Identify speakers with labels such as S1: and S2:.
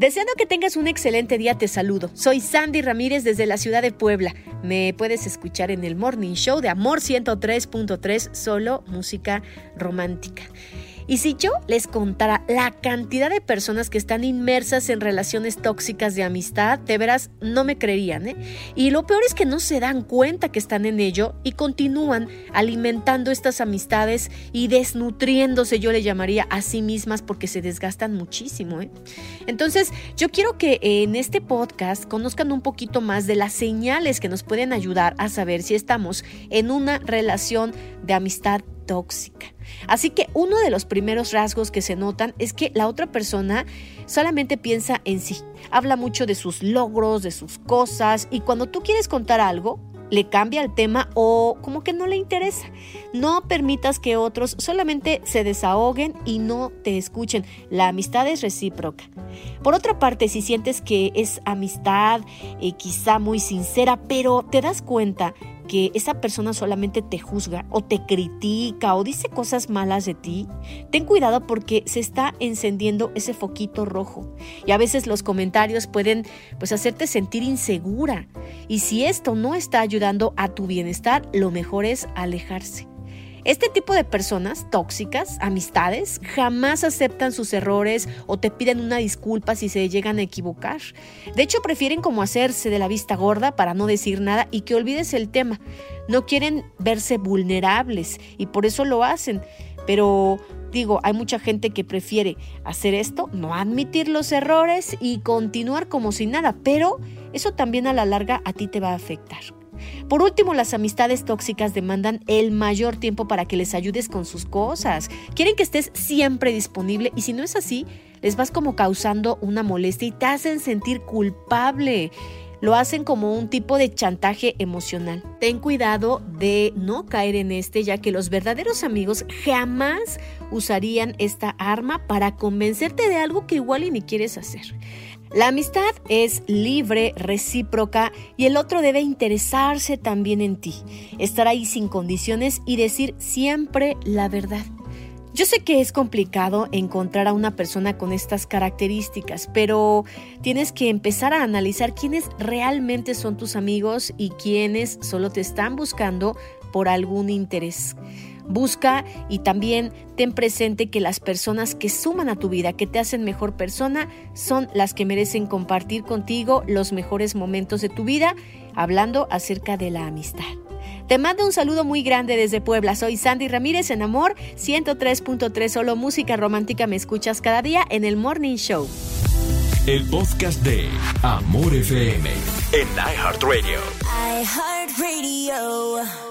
S1: Deseando que tengas un excelente día, te saludo. Soy Sandy Ramírez desde la ciudad de Puebla. Me puedes escuchar en el Morning Show de Amor 103.3, solo música romántica. Y si yo les contara la cantidad de personas que están inmersas en relaciones tóxicas de amistad, de veras no me creerían. ¿eh? Y lo peor es que no se dan cuenta que están en ello y continúan alimentando estas amistades y desnutriéndose, yo le llamaría a sí mismas porque se desgastan muchísimo. ¿eh? Entonces, yo quiero que en este podcast conozcan un poquito más de las señales que nos pueden ayudar a saber si estamos en una relación de amistad tóxica. Así que uno de los primeros rasgos que se notan es que la otra persona solamente piensa en sí, habla mucho de sus logros, de sus cosas y cuando tú quieres contar algo, le cambia el tema o como que no le interesa. No permitas que otros solamente se desahoguen y no te escuchen. La amistad es recíproca. Por otra parte, si sientes que es amistad, eh, quizá muy sincera, pero te das cuenta que esa persona solamente te juzga o te critica o dice cosas malas de ti, ten cuidado porque se está encendiendo ese foquito rojo. Y a veces los comentarios pueden pues hacerte sentir insegura. Y si esto no está ayudando a tu bienestar, lo mejor es alejarse. Este tipo de personas tóxicas, amistades, jamás aceptan sus errores o te piden una disculpa si se llegan a equivocar. De hecho, prefieren como hacerse de la vista gorda para no decir nada y que olvides el tema. No quieren verse vulnerables y por eso lo hacen. Pero digo, hay mucha gente que prefiere hacer esto, no admitir los errores y continuar como si nada, pero eso también a la larga a ti te va a afectar. Por último, las amistades tóxicas demandan el mayor tiempo para que les ayudes con sus cosas. Quieren que estés siempre disponible y si no es así, les vas como causando una molestia y te hacen sentir culpable. Lo hacen como un tipo de chantaje emocional. Ten cuidado de no caer en este, ya que los verdaderos amigos jamás usarían esta arma para convencerte de algo que igual y ni quieres hacer. La amistad es libre, recíproca y el otro debe interesarse también en ti, estar ahí sin condiciones y decir siempre la verdad. Yo sé que es complicado encontrar a una persona con estas características, pero tienes que empezar a analizar quiénes realmente son tus amigos y quiénes solo te están buscando por algún interés. Busca y también ten presente que las personas que suman a tu vida, que te hacen mejor persona, son las que merecen compartir contigo los mejores momentos de tu vida, hablando acerca de la amistad. Te mando un saludo muy grande desde Puebla. Soy Sandy Ramírez en Amor 103.3 Solo Música Romántica. Me escuchas cada día en el Morning Show.
S2: El podcast de Amor FM en iHeartRadio.
S3: iHeartRadio.